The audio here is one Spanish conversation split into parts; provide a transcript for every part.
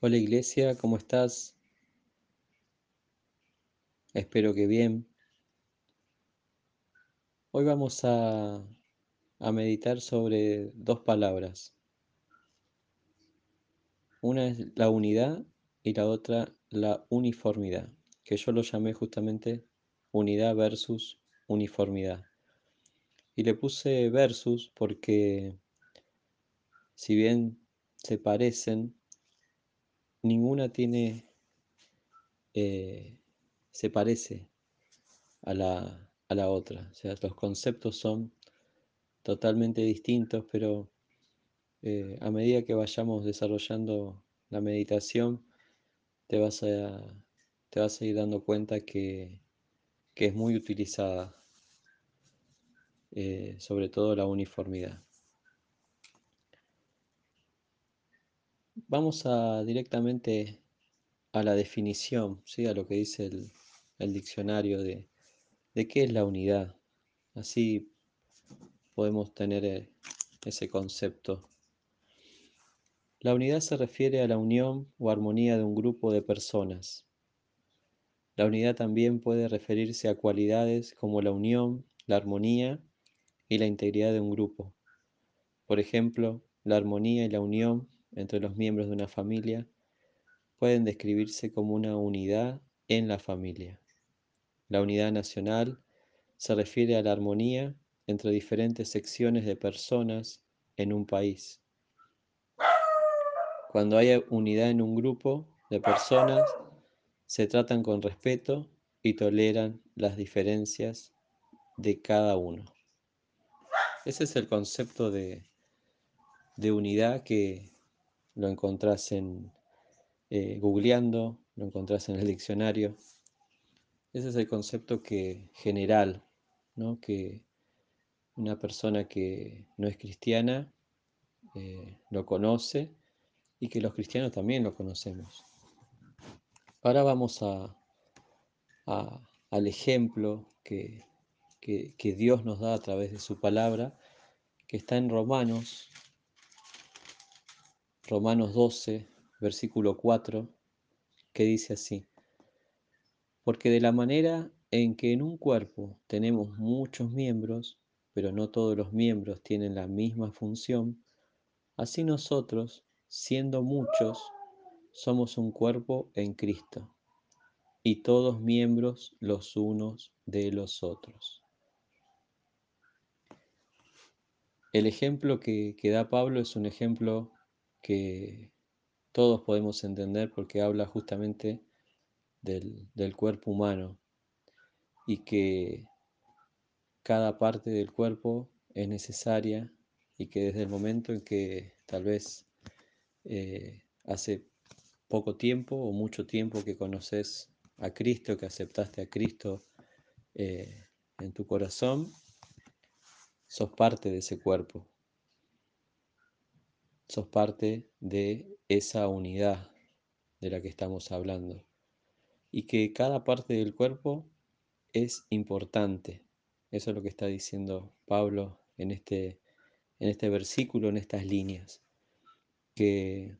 Hola Iglesia, ¿cómo estás? Espero que bien. Hoy vamos a, a, meditar sobre dos palabras. Una es la unidad y la otra la uniformidad, que yo lo llamé justamente unidad versus uniformidad. Y le puse versus porque si bien se parecen, ninguna tiene, eh, se parece a la, a la otra. O sea, los conceptos son totalmente distintos, pero eh, a medida que vayamos desarrollando la meditación, te vas a, te vas a ir dando cuenta que, que es muy utilizada, eh, sobre todo la uniformidad. Vamos a directamente a la definición, ¿sí? a lo que dice el, diccionario de, de qué es la unidad. Así podemos tener eh, ese concepto. La unidad se refiere a la unión o armonía de un grupo de personas. La unidad también puede referirse a cualidades como la unión, la armonía y la integridad de un grupo. Por ejemplo, la armonía y la unión entre los miembros de una familia pueden describirse como una unidad en la familia. La unidad nacional se refiere a la armonía entre diferentes secciones de personas en un país. Cuando hay unidad en un grupo de personas, se tratan con respeto y toleran las diferencias de cada uno. Ese es el concepto de, de unidad que lo encontrás en eh, googleando, lo encontrás en el diccionario. Ese es el concepto que general, ¿no? que una persona que no es cristiana eh, lo conoce y que los cristianos también lo conocemos. Ahora vamos a, al ejemplo que, que, que Dios nos da a través de su palabra, que está en Romanos, Romanos 12, versículo 4, que dice así, porque de la manera en que en un cuerpo tenemos muchos miembros, pero no todos los miembros tienen la misma función, así nosotros, siendo muchos, somos un cuerpo en Cristo, y todos miembros los unos de los otros. El ejemplo que, que da Pablo es un ejemplo que todos podemos entender porque habla justamente del, del cuerpo humano y que cada parte del cuerpo es necesaria y que desde el momento en que tal vez eh, hace poco tiempo o mucho tiempo que conoces a Cristo, que aceptaste a Cristo eh, en tu corazón, sos parte de ese cuerpo, sos parte de esa unidad de la que estamos hablando y que cada parte del cuerpo es importante. Eso es lo que está diciendo Pablo en este, en este versículo, en estas líneas, que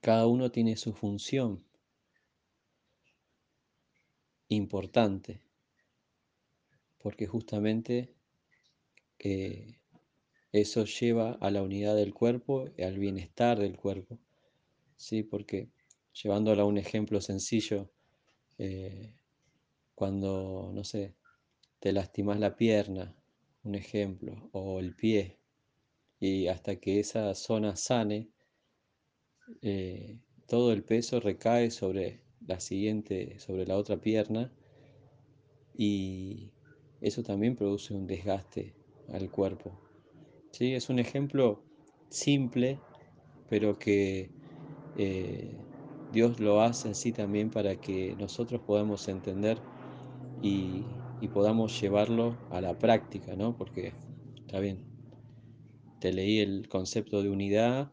cada uno tiene su función importante, porque justamente eh, eso lleva a la unidad del cuerpo y al bienestar del cuerpo. ¿sí? Porque llevándolo a un ejemplo sencillo, eh, cuando, no sé, te lastimas la pierna, un ejemplo, o el pie, y hasta que esa zona sane, eh, todo el peso recae sobre la siguiente, sobre la otra pierna, y eso también produce un desgaste al cuerpo. ¿Sí? Es un ejemplo simple, pero que eh, Dios lo hace así también para que nosotros podamos entender y, y, podamos llevarlo a la práctica, ¿no? Porque, está bien, te leí el concepto de unidad,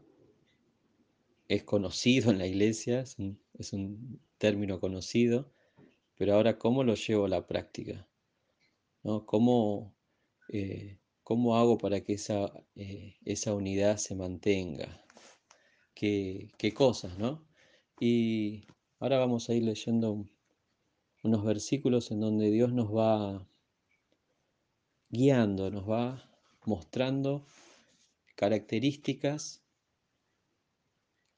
es conocido en la iglesia, es un, es un término conocido, pero ahora, ¿cómo lo llevo a la práctica? ¿No? ¿Cómo, eh, ¿Cómo hago para que esa, eh, esa unidad se mantenga? qué, cosas, ¿no? Y ahora vamos a ir leyendo unos versículos en donde Dios nos va guiando, nos va mostrando características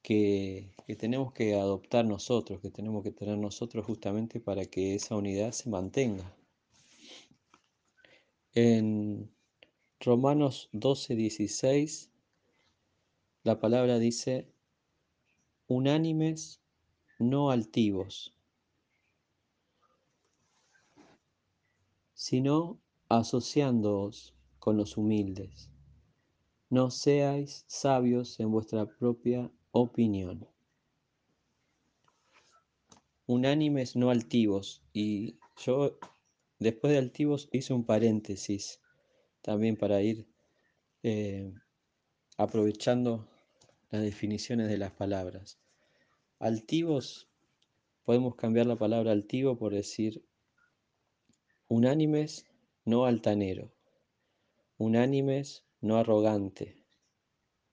que, que, tenemos que adoptar nosotros, que tenemos que tener nosotros justamente para que esa unidad se mantenga. En Romanos 12, 16, la palabra dice, unánimes, no altivos, sino asociándoos con los humildes. No seáis sabios en vuestra propia opinión. Unánimes, no altivos. Y yo, después de altivos, hice un paréntesis también para ir eh, aprovechando las definiciones de las palabras. Altivos, podemos cambiar la palabra altivo por decir unánimes, no altanero, unánimes, no arrogante,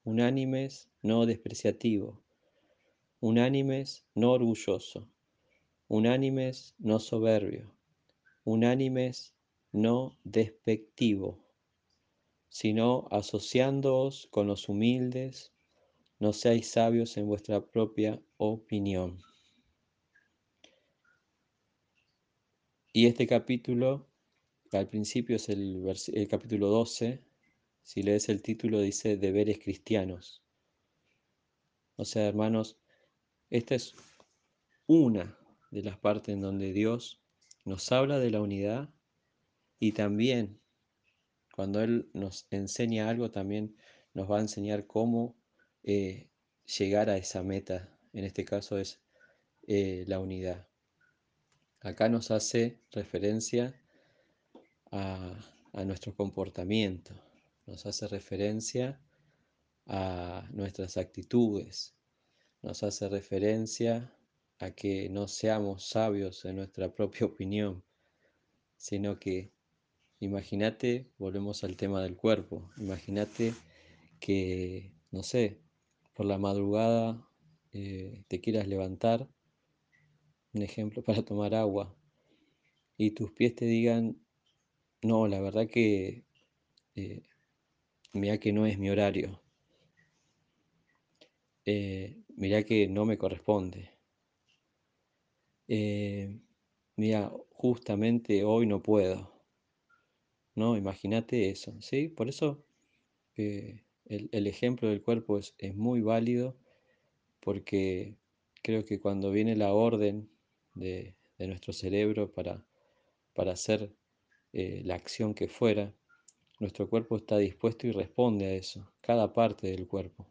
unánimes, no despreciativo, unánimes, no orgulloso, unánimes, no soberbio, unánimes, no despectivo, sino asociándoos con los humildes, no seáis sabios en vuestra propia opinión. Y este capítulo, al principio es el, capítulo 12, si lees el título dice deberes cristianos. O sea, hermanos, esta es una de las partes en donde Dios nos habla de la unidad y también cuando Él nos enseña algo, también nos va a enseñar cómo eh, llegar a esa meta. En este caso es eh, la unidad. Acá nos hace referencia a, nuestro comportamiento, nos hace referencia a nuestras actitudes, nos hace referencia a que no seamos sabios en nuestra propia opinión, sino que imagínate, volvemos al tema del cuerpo, imagínate que, no sé, por la madrugada eh, te quieras levantar un ejemplo, para tomar agua, y tus pies te digan, no, la verdad que eh, mira que no es mi horario, eh, mira que no me corresponde, eh, mira, justamente hoy no puedo, ¿no? Imagínate eso, ¿sí? Por eso el, el, ejemplo del cuerpo es, es muy válido, porque creo que cuando viene la orden de, nuestro cerebro para, para hacer eh, la acción que fuera, nuestro cuerpo está dispuesto y responde a eso, cada parte del cuerpo.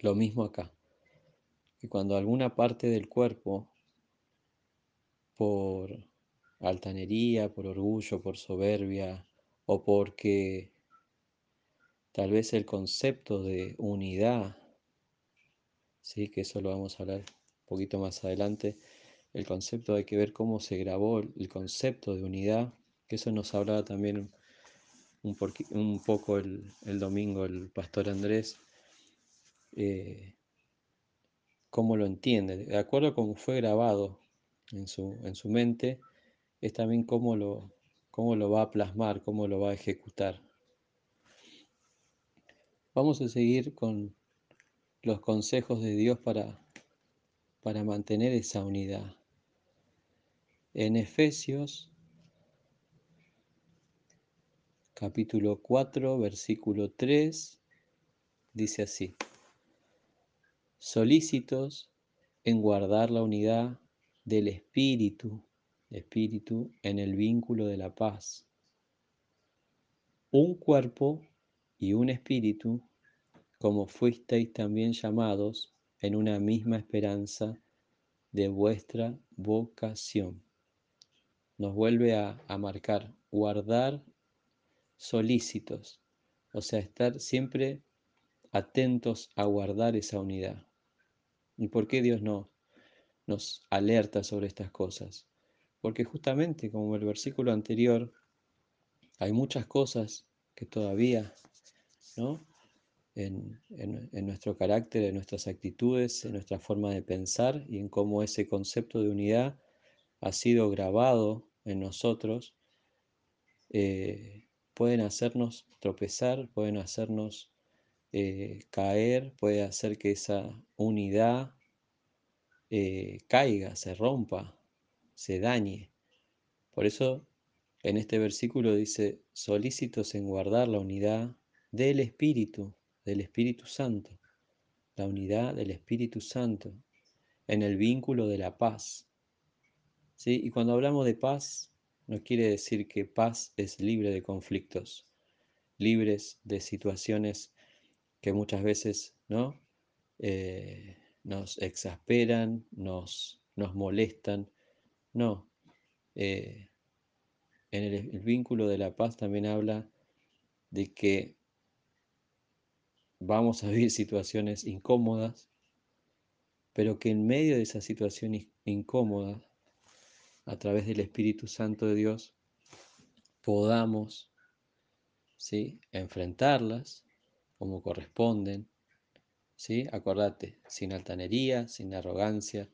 Lo mismo acá. Y cuando alguna parte del cuerpo, por altanería, por orgullo, por soberbia, o porque tal vez el concepto de unidad, sí, que eso lo vamos a hablar un poquito más adelante, el concepto, hay que ver cómo se grabó el concepto de unidad, que eso nos hablaba también un, poco el, domingo el pastor Andrés, eh, cómo lo entiende, de acuerdo a cómo fue grabado en su, en su mente, es también cómo lo, cómo lo va a plasmar, cómo lo va a ejecutar. Vamos a seguir con los consejos de Dios para, para mantener esa unidad. En Efesios capítulo 4, versículo 3, dice así, solícitos en guardar la unidad del espíritu, espíritu en el vínculo de la paz. Un cuerpo y un espíritu, como fuisteis también llamados en una misma esperanza de vuestra vocación nos vuelve a, marcar, guardar solícitos, o sea, estar siempre atentos a guardar esa unidad. ¿Y por qué Dios no nos alerta sobre estas cosas? Porque justamente como el versículo anterior, hay muchas cosas que todavía ¿no? en, nuestro carácter, en nuestras actitudes, en nuestra forma de pensar y en cómo ese concepto de unidad ha sido grabado en nosotros, eh, pueden hacernos tropezar, pueden hacernos eh, caer, puede hacer que esa unidad eh, caiga, se rompa, se dañe. Por eso en este versículo dice, solícitos en guardar la unidad del Espíritu, del Espíritu Santo, la unidad del Espíritu Santo, en el vínculo de la paz. ¿Sí? Y cuando hablamos de paz, no quiere decir que paz es libre de conflictos, libres de situaciones que muchas veces ¿no? Eh, nos exasperan, nos, nos molestan. No. Eh, en el, vínculo de la paz también habla de que vamos a vivir situaciones incómodas, pero que en medio de esa situación incómoda, a través del Espíritu Santo de Dios, podamos ¿sí? enfrentarlas como corresponden. ¿sí? Acordate, sin altanería, sin arrogancia,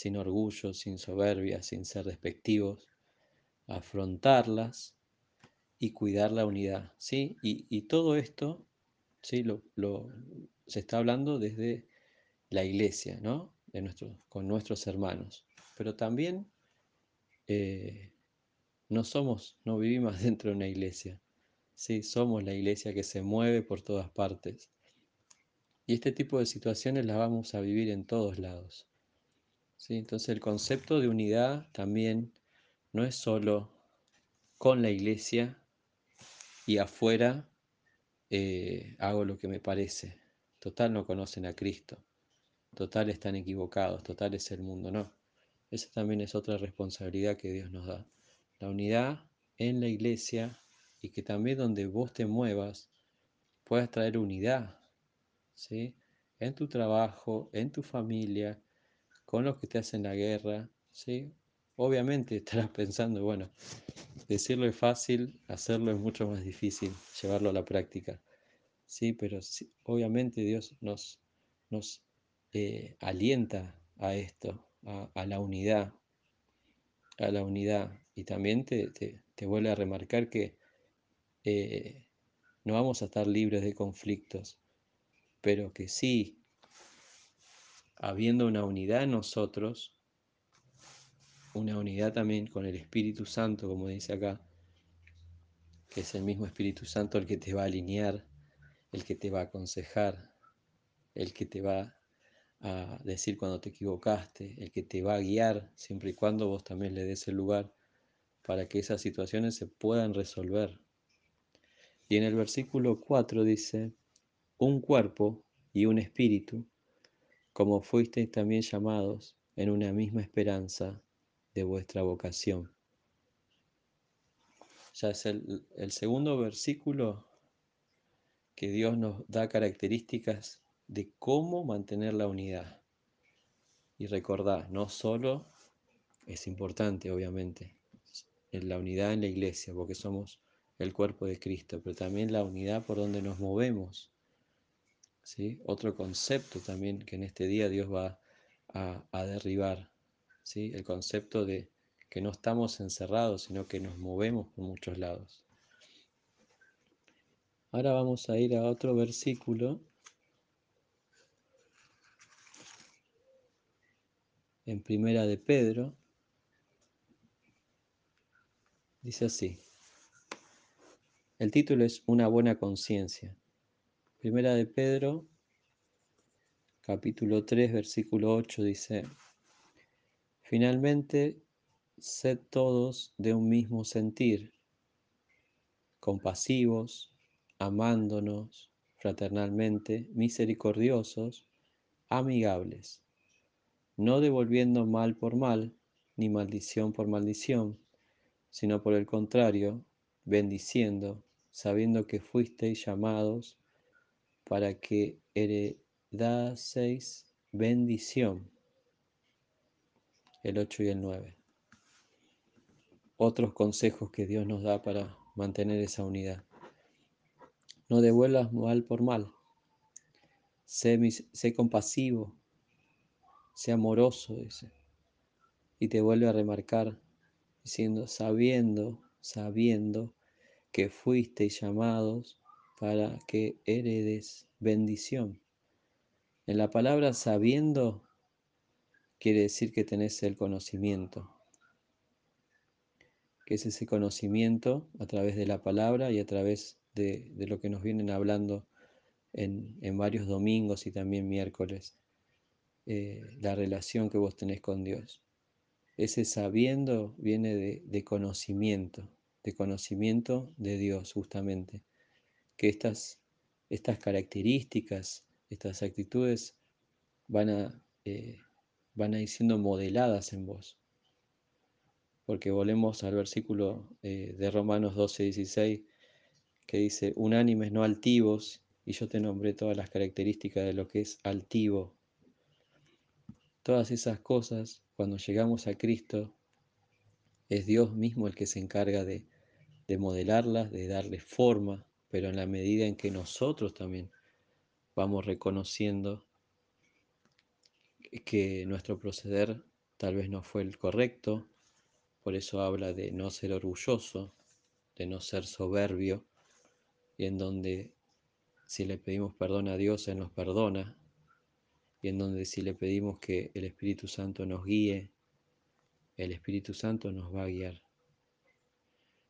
sin orgullo, sin soberbia, sin ser despectivos, afrontarlas y cuidar la unidad. ¿sí? Y, todo esto ¿sí? Lo, se está hablando desde la iglesia, ¿no? De nuestro, con nuestros hermanos. Pero también eh, no somos, no vivimos dentro de una iglesia. Sí, somos la iglesia que se mueve por todas partes. Y este tipo de situaciones las vamos a vivir en todos lados. ¿Sí? Entonces el concepto de unidad también no es solo con la iglesia y afuera eh, hago lo que me parece. Total no conocen a Cristo. Total están equivocados. Total es el mundo. No. Esa también es otra responsabilidad que Dios nos da. La unidad en la iglesia y que también donde vos te muevas puedas traer unidad, ¿sí? En tu trabajo, en tu familia, con los que te hacen la guerra, ¿sí? Obviamente estarás pensando, bueno, decirlo es fácil, hacerlo es mucho más difícil, llevarlo a la práctica, ¿sí? Pero obviamente Dios nos, nos eh, alienta a esto, a, la unidad, a la unidad. Y también te, te vuelve a remarcar que eh, no vamos a estar libres de conflictos, pero que sí, habiendo una unidad en nosotros, una unidad también con el Espíritu Santo, como dice acá, que es el mismo Espíritu Santo el que te va a alinear, el que te va a aconsejar, el que te va a decir cuando te equivocaste, el que te va a guiar, siempre y cuando vos también le des el lugar para que esas situaciones se puedan resolver. Y en el versículo 4 dice, un cuerpo y un espíritu, como fuisteis también llamados en una misma esperanza de vuestra vocación. Ya es el, segundo versículo que Dios nos da características de cómo mantener la unidad. Y recordad, no solo es importante, obviamente, en la unidad en la iglesia, porque somos el cuerpo de Cristo, pero también la unidad por donde nos movemos. Otro concepto también que en este día Dios va a, derribar, ¿sí? el concepto de que no estamos encerrados, sino que nos movemos por muchos lados. Ahora vamos a ir a otro versículo. En primera de Pedro. Dice así. El título es Una buena conciencia. Primera de Pedro, capítulo 3, versículo 8 dice, Finalmente, sed todos de un mismo sentir, compasivos, amándonos fraternalmente, misericordiosos, amigables, no devolviendo mal por mal, ni maldición por maldición, sino por el contrario, bendiciendo, sabiendo que fuisteis llamados para que heredaseis bendición. El 8 y el 9. Otros consejos que Dios nos da para mantener esa unidad. No devuelvas mal por mal. sé, compasivo, sé amoroso, dice. Y te vuelve a remarcar diciendo, sabiendo, sabiendo que fuisteis llamados para que heredes bendición. En la palabra sabiendo quiere decir que tenés el conocimiento, que es ese conocimiento a través de la palabra y a través de, lo que nos vienen hablando en, varios domingos y también miércoles, eh, la relación que vos tenés con Dios. Ese sabiendo viene de, conocimiento, de conocimiento de Dios justamente, que estas, estas características, estas actitudes van a, eh, van a ir siendo modeladas en vos porque volvemos al versículo eh, de Romanos 12, 16, que dice, unánimes, no altivos, y yo te nombré todas las características de lo que es altivo. Todas esas cosas, cuando llegamos a Cristo, es Dios mismo el que se encarga de, de modelarlas, de darles forma, pero en la medida en que nosotros también vamos reconociendo que nuestro proceder tal vez no fue el correcto, por eso habla de no ser orgulloso, de no ser soberbio, y en donde si le pedimos perdón a Dios, Él nos perdona, y en donde si le pedimos que el Espíritu Santo nos guíe, el Espíritu Santo nos va a guiar.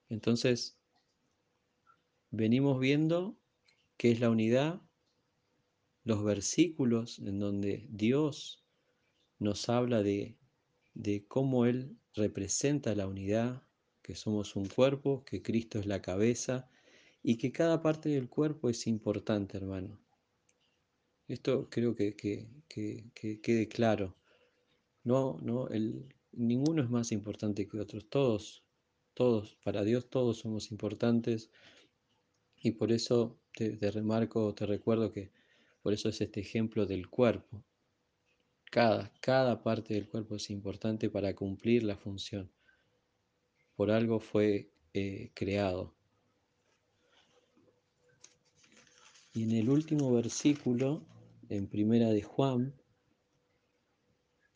Entonces, venimos viendo qué es la unidad, los versículos en donde Dios nos habla de, de cómo Él representa la unidad, que somos un cuerpo, que Cristo es la cabeza y que cada parte del cuerpo es importante, hermano. Esto creo que, quede claro. No, no, el, ninguno es más importante que otros. Todos, todos, para Dios todos somos importantes. Y por eso te, remarco, te recuerdo que por eso es este ejemplo del cuerpo. Cada, cada parte del cuerpo es importante para cumplir la función. Por algo fue eh, creado. Y en el último versículo, en Primera de Juan,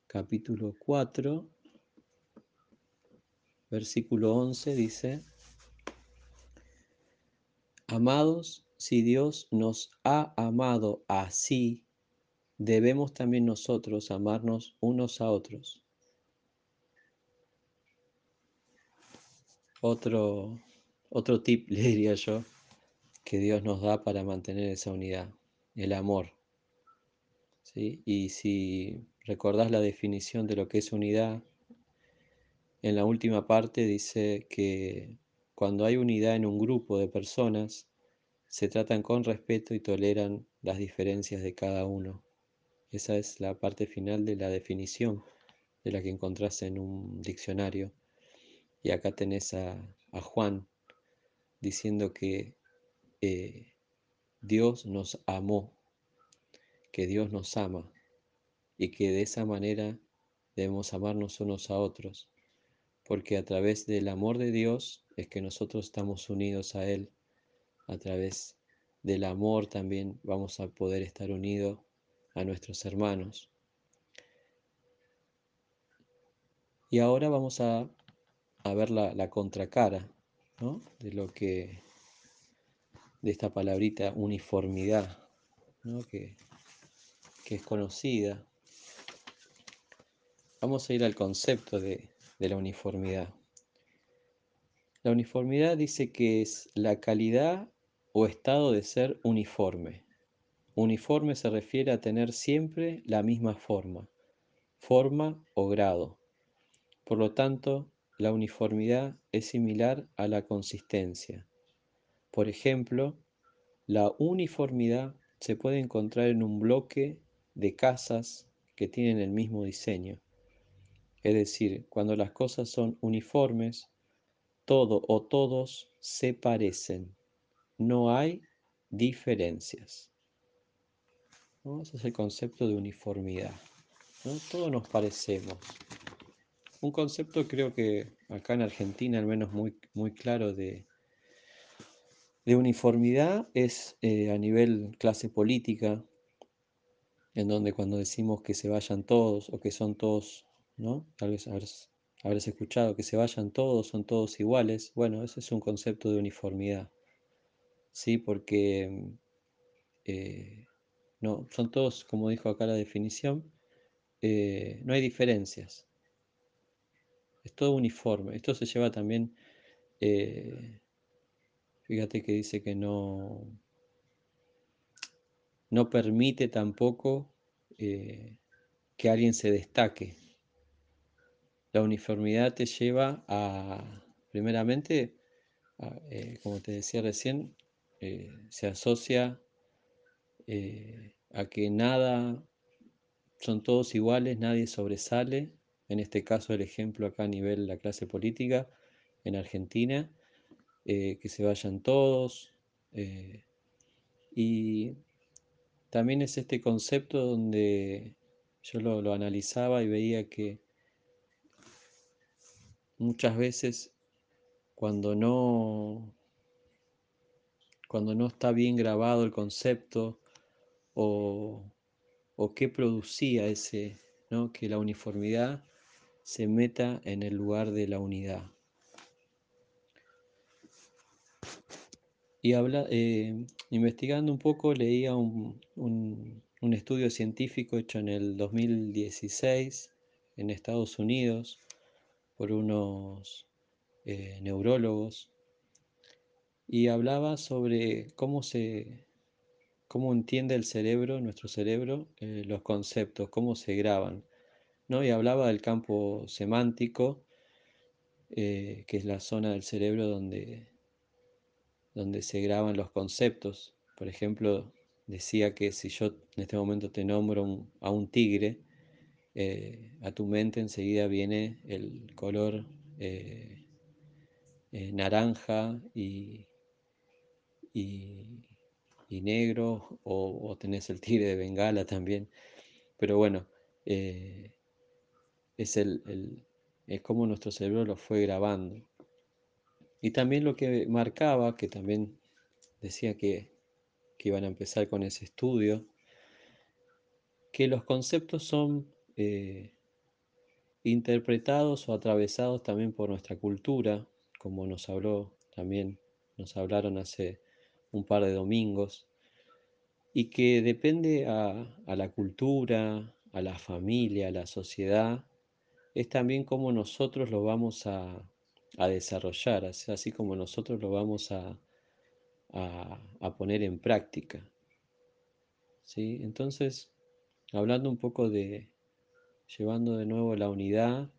capítulo 4, versículo 11, dice, Amados, si Dios nos ha amado así, debemos también nosotros amarnos unos a otros. Otro, otro tip, le diría yo, que Dios nos da para mantener esa unidad, el amor. ¿Sí? Y si recordás la definición de lo que es unidad, en la última parte dice que cuando hay unidad en un grupo de personas, se tratan con respeto y toleran las diferencias de cada uno. Esa es la parte final de la definición de la que encontrás en un diccionario. Y acá tenés a, Juan diciendo que eh, Dios nos amó, que Dios nos ama y que de esa manera debemos amarnos unos a otros, porque a través del amor de Dios es que nosotros estamos unidos a Él, a través del amor también vamos a poder estar unidos a nuestros hermanos. Y ahora vamos a, ver la, contracara de lo que de esta palabrita uniformidad, que, es conocida. Vamos a ir al concepto de, de la uniformidad. La uniformidad dice que es la calidad o estado de ser uniforme. Uniforme se refiere a tener siempre la misma forma, forma o grado. Por lo tanto, la uniformidad es similar a la consistencia. Por ejemplo, la uniformidad se puede encontrar en un bloque de casas que tienen el mismo diseño. Es decir, cuando las cosas son uniformes, todo o todos se parecen. No hay diferencias. Ese es el concepto de uniformidad. Todos nos parecemos. Un concepto creo que acá en Argentina al menos muy, muy claro de, de uniformidad es eh, a nivel clase política, en donde cuando decimos que se vayan todos o que son todos, ¿no? Tal vez habrás, escuchado que se vayan todos, son todos iguales. Bueno, ese es un concepto de uniformidad, ¿sí? Porque eh, no, son todos, como dijo acá la definición, eh, no hay diferencias. Es todo uniforme. Esto se lleva también, eh, fíjate que dice que no, no permite tampoco que alguien se destaque. La uniformidad te lleva a, primeramente, eh, como te decía recién, eh, se asocia a que nada, son todos iguales, nadie sobresale. En este caso el ejemplo acá a nivel de la clase política en Argentina, que se vayan todos. y también es este concepto donde yo lo, analizaba y veía que muchas veces cuando no, cuando no está bien grabado el concepto o, o qué producía ese, ¿no? que la uniformidad se meta en el lugar de la unidad. Y habla, eh, investigando un poco, leía un, estudio científico hecho en el 2016 en Estados Unidos por unos eh, neurólogos y hablaba sobre cómo se cómo entiende el cerebro, nuestro cerebro, eh, los conceptos, cómo se graban. ¿no? Y hablaba del campo semántico, que es la zona del cerebro donde donde se graban los conceptos. Por ejemplo, decía que si yo en este momento te nombro a un tigre, eh, a tu mente enseguida viene el color eh, eh, naranja y, negro, o, tenés el tigre de Bengala también. Pero bueno, es, el, es como nuestro cerebro lo fue grabando. Y también lo que marcaba, que también decía que, iban a empezar con ese estudio, que los conceptos son eh, interpretados o atravesados también por nuestra cultura, como nos habló también, nos hablaron hace un par de domingos, y que depende a, a la cultura, a la familia, a la sociedad, es también como nosotros lo vamos a, a desarrollar, así como nosotros lo vamos a, a, poner en práctica. ¿Sí? Entonces, hablando un poco de, llevando de nuevo la unidad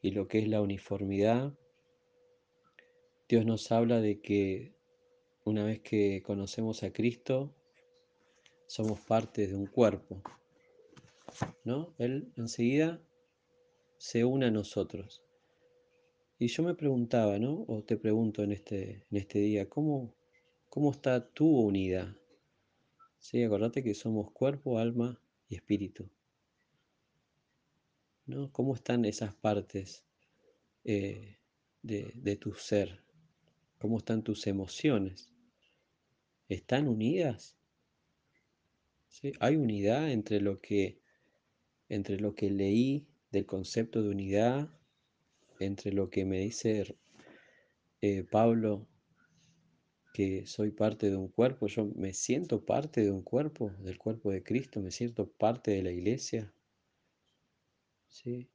y lo que es la uniformidad, Dios nos habla de que una vez que conocemos a Cristo, somos parte de un cuerpo. ¿no? Él enseguida se une a nosotros. Y yo me preguntaba, ¿no? O te pregunto en este, en este día, ¿cómo, ¿cómo está tu unidad? Sí, acordate que somos cuerpo, alma y espíritu. ¿No? ¿Cómo están esas partes eh, de, tu ser? ¿Cómo están tus emociones? ¿Están unidas? ¿Hay unidad entre lo que entre lo que leí del concepto de unidad entre lo que me dice eh, Pablo, que soy parte de un cuerpo, yo me siento parte de un cuerpo, del cuerpo de Cristo, me siento parte de la iglesia. ¿Sí?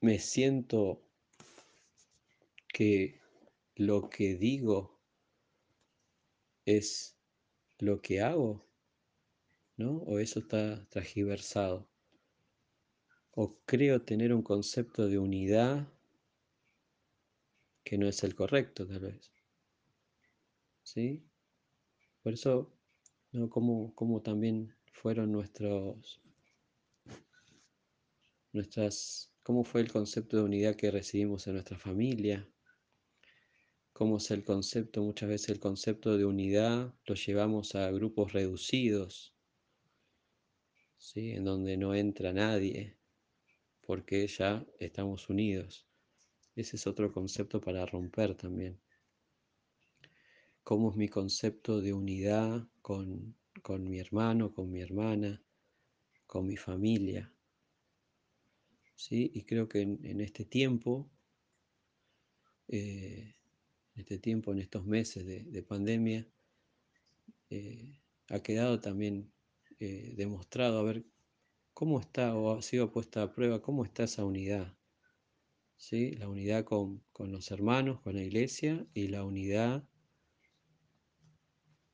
Me siento que lo que digo es lo que hago, ¿no? O eso está transgiversado o creo tener un concepto de unidad que no es el correcto, tal vez. ¿Sí? Por eso, ¿no? como, también fueron nuestros, nuestras, cómo fue el concepto de unidad que recibimos en nuestra familia, cómo es el concepto, muchas veces el concepto de unidad lo llevamos a grupos reducidos, ¿sí? en donde no entra nadie, porque ya estamos unidos. Ese es otro concepto para romper también. cómo es mi concepto de unidad con, mi hermano, con mi hermana, con mi familia. ¿Sí? Y creo que en, este tiempo, eh, en este tiempo, en estos meses de, pandemia, eh, ha quedado también eh, demostrado a ver cómo está o ha sido puesta a prueba, cómo está esa unidad. ¿Sí? La unidad con, con los hermanos, con la iglesia y la unidad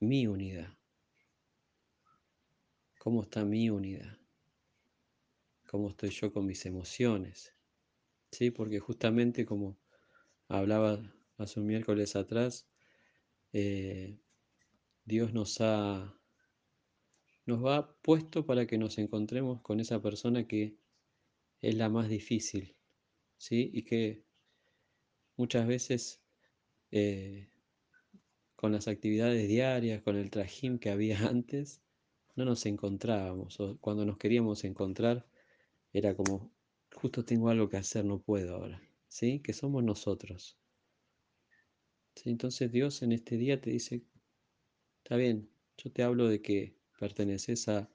mi unidad. ¿Cómo está mi unidad? ¿Cómo estoy yo con mis emociones? ¿Sí? Porque justamente como hablaba hace un miércoles atrás, eh, Dios nos ha nos va puesto para que nos encontremos con esa persona que es la más difícil, ¿sí? Y que muchas veces eh, con las actividades diarias, con el trajín que había antes, no nos encontrábamos. O cuando nos queríamos encontrar, era como, justo tengo algo que hacer, no puedo ahora. ¿Sí? Que somos nosotros. Entonces Dios en este día te dice, está bien, yo te hablo de que perteneces a,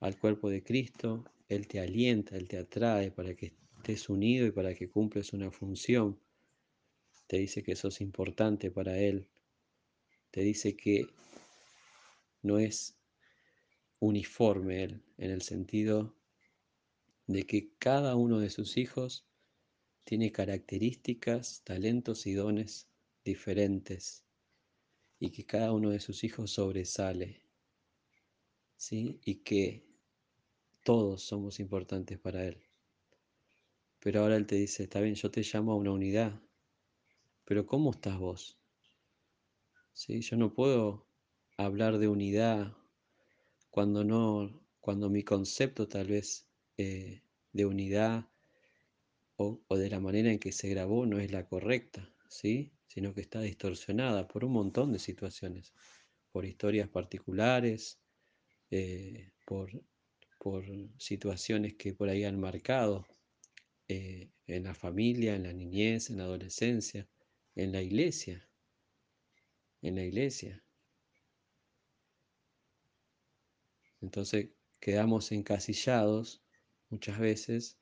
al cuerpo de Cristo, Él te alienta, Él te atrae para que estés unido y para que cumples una función. Te dice que sos importante para Él, te dice que no es uniforme él, en el sentido de que cada uno de sus hijos tiene características, talentos y dones diferentes y que cada uno de sus hijos sobresale, ¿sí? Y que todos somos importantes para Él. Pero ahora Él te dice, está bien, yo te llamo a una unidad, pero ¿cómo estás vos? ¿sí? Yo no puedo hablar de unidad cuando no, cuando mi concepto tal vez eh, de unidad o, de la manera en que se grabó no es la correcta, ¿sí? sino que está distorsionada por un montón de situaciones, por historias particulares, eh, por, por, situaciones que por ahí han marcado eh, en la familia, en la niñez, en la adolescencia, en la iglesia en la iglesia. Entonces quedamos encasillados muchas veces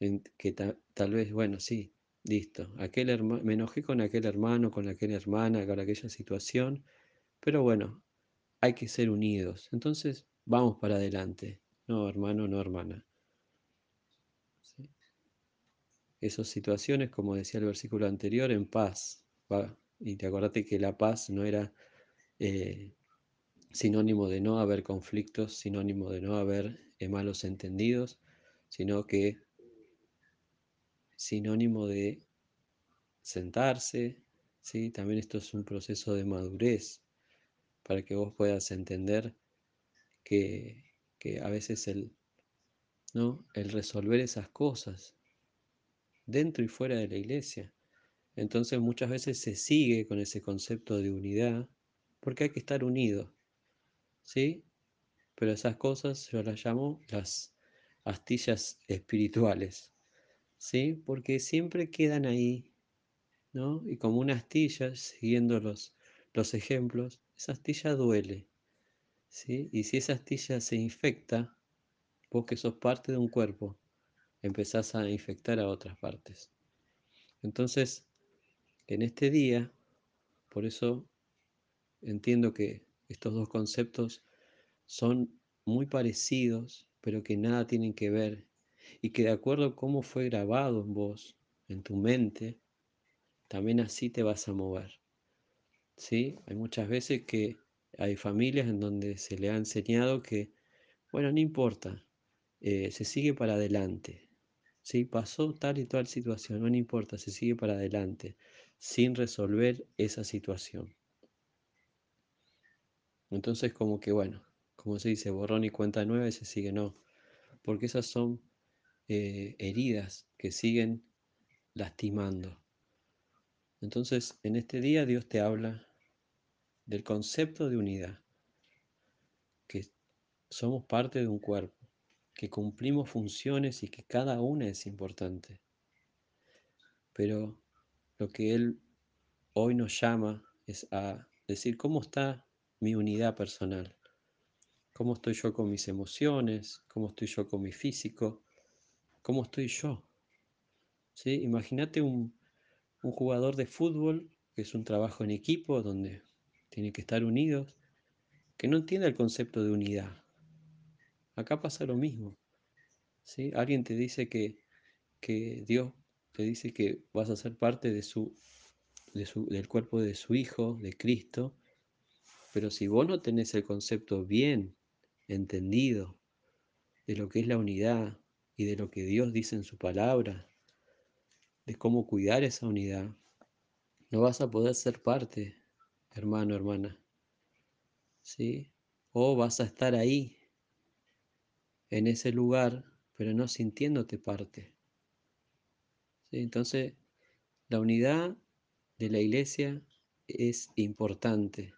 en que tal vez, bueno, sí, listo, aquel me enojé con aquel hermano, con aquella hermana, con aquella situación, pero bueno, hay que ser unidos. Entonces vamos para adelante. No, hermano, no, hermana. Esas situaciones, como decía el versículo anterior, en paz. Y te acordate que la paz no era eh, sinónimo de no haber conflictos, sinónimo de no haber eh, malos entendidos, sino que sinónimo de sentarse, ¿sí? También esto es un proceso de madurez para que vos puedas entender que, que a veces el, ¿no? el resolver esas cosas dentro y fuera de la iglesia entonces muchas veces se sigue con ese concepto de unidad porque hay que estar unidos, ¿sí? Pero esas cosas yo las llamo las astillas espirituales, ¿sí? Porque siempre quedan ahí, ¿no? Y como una astilla, siguiendo los, los ejemplos, esa astilla duele, ¿sí? Y si esa astilla se infecta, vos que sos parte de un cuerpo, empezás a infectar a otras partes. Entonces, en este día, por eso entiendo que estos dos conceptos son muy parecidos, pero que nada tienen que ver, y que de acuerdo a cómo fue grabado en vos, en tu mente, también así te vas a mover. ¿Sí? Hay muchas veces que hay familias en donde se le ha enseñado que, bueno, no importa, eh, se sigue para adelante. ¿Sí? Pasó tal y tal situación, no importa, se sigue para adelante sin resolver esa situación. Entonces como que bueno, como se dice, borrón y cuenta nueva y se sigue, no, porque esas son eh, heridas que siguen lastimando. Entonces en este día Dios te habla del concepto de unidad, que somos parte de un cuerpo, que cumplimos funciones y que cada una es importante. Pero lo que Él hoy nos llama es a decir cómo está mi unidad personal, cómo estoy yo con mis emociones, cómo estoy yo con mi físico, cómo estoy yo. ¿Sí? Imagínate un, un jugador de fútbol, que es un trabajo en equipo, donde tiene que estar unidos, que no entiende el concepto de unidad. Acá pasa lo mismo. ¿sí? Alguien te dice que, que Dios te dice que vas a ser parte de su, de su, del cuerpo de su Hijo, de Cristo, pero si vos no tenés el concepto bien entendido de lo que es la unidad y de lo que Dios dice en su palabra, de cómo cuidar esa unidad, no vas a poder ser parte, hermano, hermana. ¿Sí? O vas a estar ahí, en ese lugar, pero no sintiéndote parte. Entonces, la unidad de la iglesia es importante,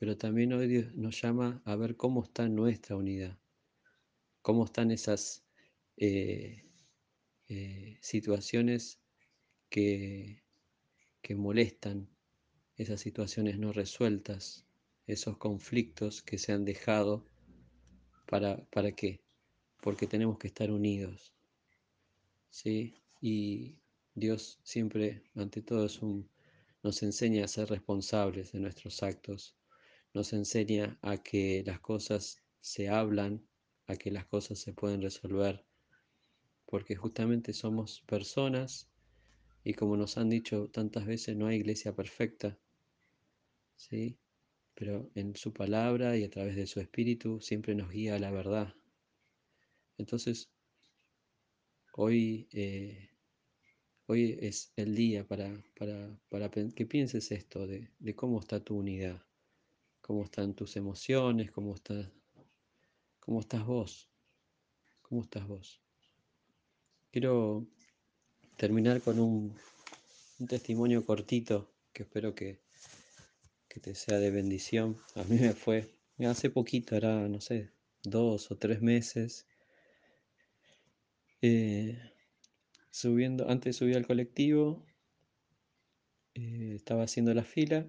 pero también hoy Dios nos llama a ver cómo está nuestra unidad, cómo están esas eh, eh, situaciones que, que molestan, esas situaciones no resueltas, esos conflictos que se han dejado. ¿Para, para qué? Porque tenemos que estar unidos. ¿sí? Y Dios siempre, ante todo, es un, nos enseña a ser responsables de nuestros actos, nos enseña a que las cosas se hablan, a que las cosas se pueden resolver, porque justamente somos personas y como nos han dicho tantas veces, no hay iglesia perfecta, ¿sí? pero en su palabra y a través de su espíritu siempre nos guía a la verdad. Entonces, hoy, eh, hoy es el día para, para, para que pienses esto de, de, cómo está tu unidad, cómo están tus emociones, cómo, está, cómo estás vos, cómo estás vos. Quiero terminar con un, un testimonio cortito que espero que, que te sea de bendición. A mí me fue hace poquito, era, no sé, dos o tres meses. Eh, subiendo, antes subí al colectivo, eh, estaba haciendo la fila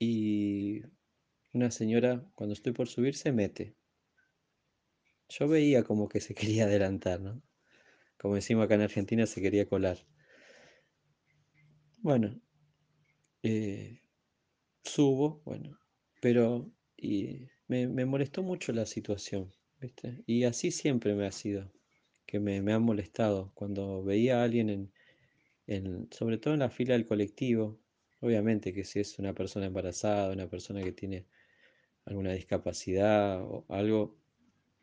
y una señora, cuando estoy por subir, se mete. Yo veía como que se quería adelantar, ¿no? Como decimos acá en Argentina, se quería colar. Bueno, eh, subo, bueno, pero y me, molestó mucho la situación, ¿viste? Y así siempre me ha sido, que me, me ha molestado cuando veía a alguien en, en, sobre todo en la fila del colectivo, obviamente que si es una persona embarazada, una persona que tiene alguna discapacidad o algo,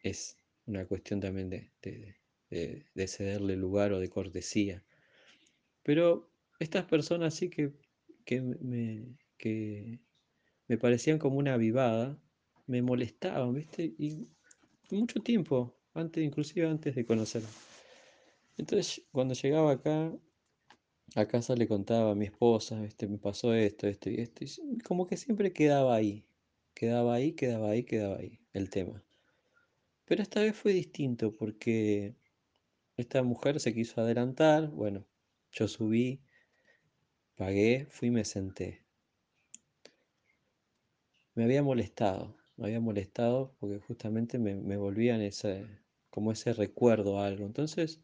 es una cuestión también de, de, de, de cederle lugar o de cortesía. Pero estas personas sí que, que me, que me parecían como una avivada, me molestaban, ¿viste? Y mucho tiempo, antes, inclusive antes de conocerla. Entonces, cuando llegaba acá, a casa le contaba a mi esposa, ¿viste? Me pasó esto, esto y esto. Y como que siempre quedaba ahí, quedaba ahí, quedaba ahí, quedaba ahí el tema. Pero esta vez fue distinto porque esta mujer se quiso adelantar, bueno, yo subí, pagué, fui y me senté me había molestado, me había molestado porque justamente me, me volvían ese, como ese recuerdo a algo. Entonces,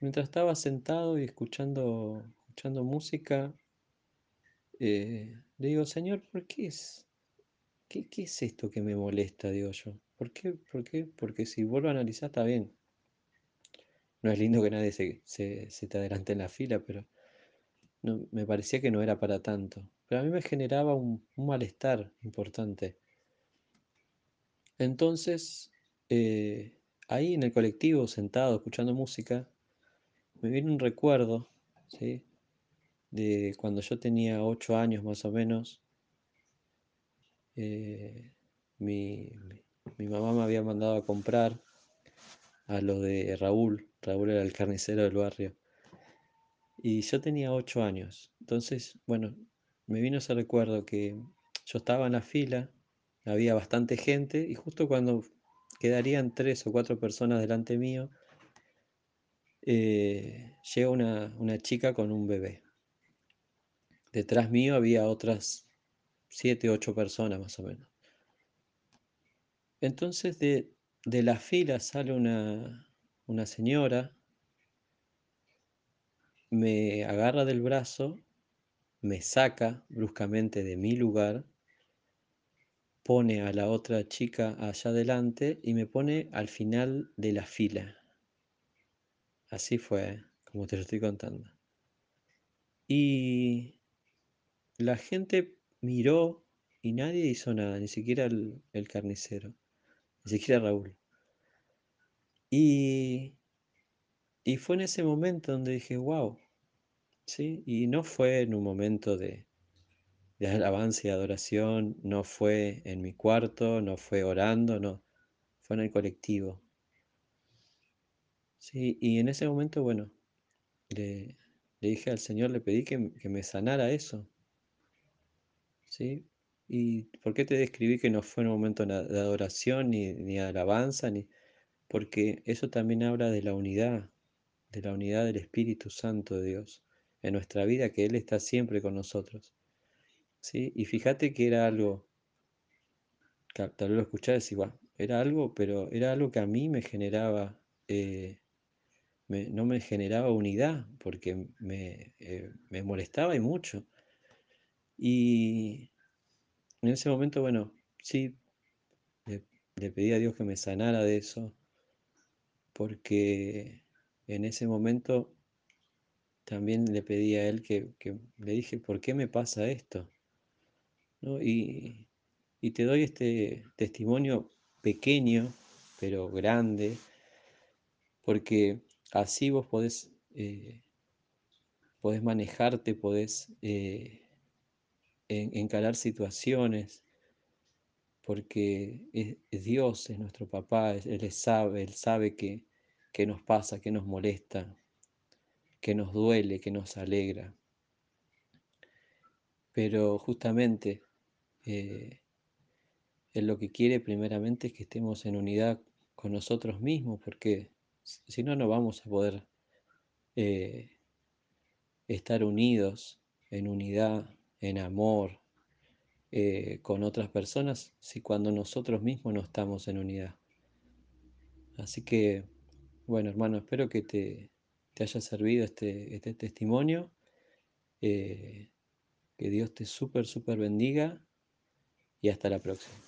mientras estaba sentado y escuchando, escuchando música, eh, le digo, Señor, ¿por qué es? ¿Qué, ¿Qué, es esto que me molesta? Digo yo. ¿Por qué? ¿Por qué? Porque si vuelvo a analizar está bien. No es lindo que nadie se, se, se te adelante en la fila, pero no, me parecía que no era para tanto. Pero a mí me generaba un, un malestar importante. Entonces, eh, ahí en el colectivo, sentado, escuchando música, me viene un recuerdo, ¿sí? De cuando yo tenía ocho años más o menos. Eh, mi, mi, mamá me había mandado a comprar a lo de Raúl. Raúl era el carnicero del barrio. Y yo tenía ocho años. Entonces, bueno, me vino ese recuerdo que yo estaba en la fila, había bastante gente y justo cuando quedarían tres o cuatro personas delante mío, eh, llega una, una, chica con un bebé. Detrás mío había otras siete, ocho personas más o menos. Entonces de, de la fila sale una, una señora, me agarra del brazo, me saca bruscamente de mi lugar, pone a la otra chica allá adelante y me pone al final de la fila. Así fue, como te lo estoy contando. Y la gente miró y nadie hizo nada, ni siquiera el, carnicero, ni siquiera Raúl. Y, y fue en ese momento donde dije, wow, ¿sí? Y no fue en un momento de, de alabanza y adoración, no fue en mi cuarto, no fue orando, no, fue en el colectivo. Sí, y en ese momento, bueno, le, dije al Señor, le pedí que, que, me sanara eso. ¿Sí? ¿Y por qué te describí que no fue un momento de adoración ni, ni alabanza? Ni... Porque eso también habla de la unidad, de la unidad del Espíritu Santo de Dios en nuestra vida, que Él está siempre con nosotros. ¿Sí? Y fíjate que era algo, tal vez lo escuchás igual, era algo, pero era algo que a mí me generaba, eh, no me generaba unidad, porque me, eh, me molestaba y mucho. Y en ese momento, bueno, sí, le, pedí a Dios que me sanara de eso, porque en ese momento también le pedí a Él que, le dije, ¿por qué me pasa esto? Y, y te doy este testimonio pequeño, pero grande, porque así vos podés, eh, podés manejarte, podés eh, encarar situaciones, porque es, Dios, es nuestro papá, Él sabe, Él sabe que, nos pasa, que nos molesta, que nos duele, que nos alegra. Pero justamente eh, Él lo que quiere primeramente es que estemos en unidad con nosotros mismos, porque si no, no vamos a poder eh, estar unidos en unidad, en amor, eh, con otras personas si cuando nosotros mismos no estamos en unidad. Así que, bueno, hermano, espero que te, haya servido este, este testimonio. Eh, que Dios te súper, súper bendiga y hasta la próxima.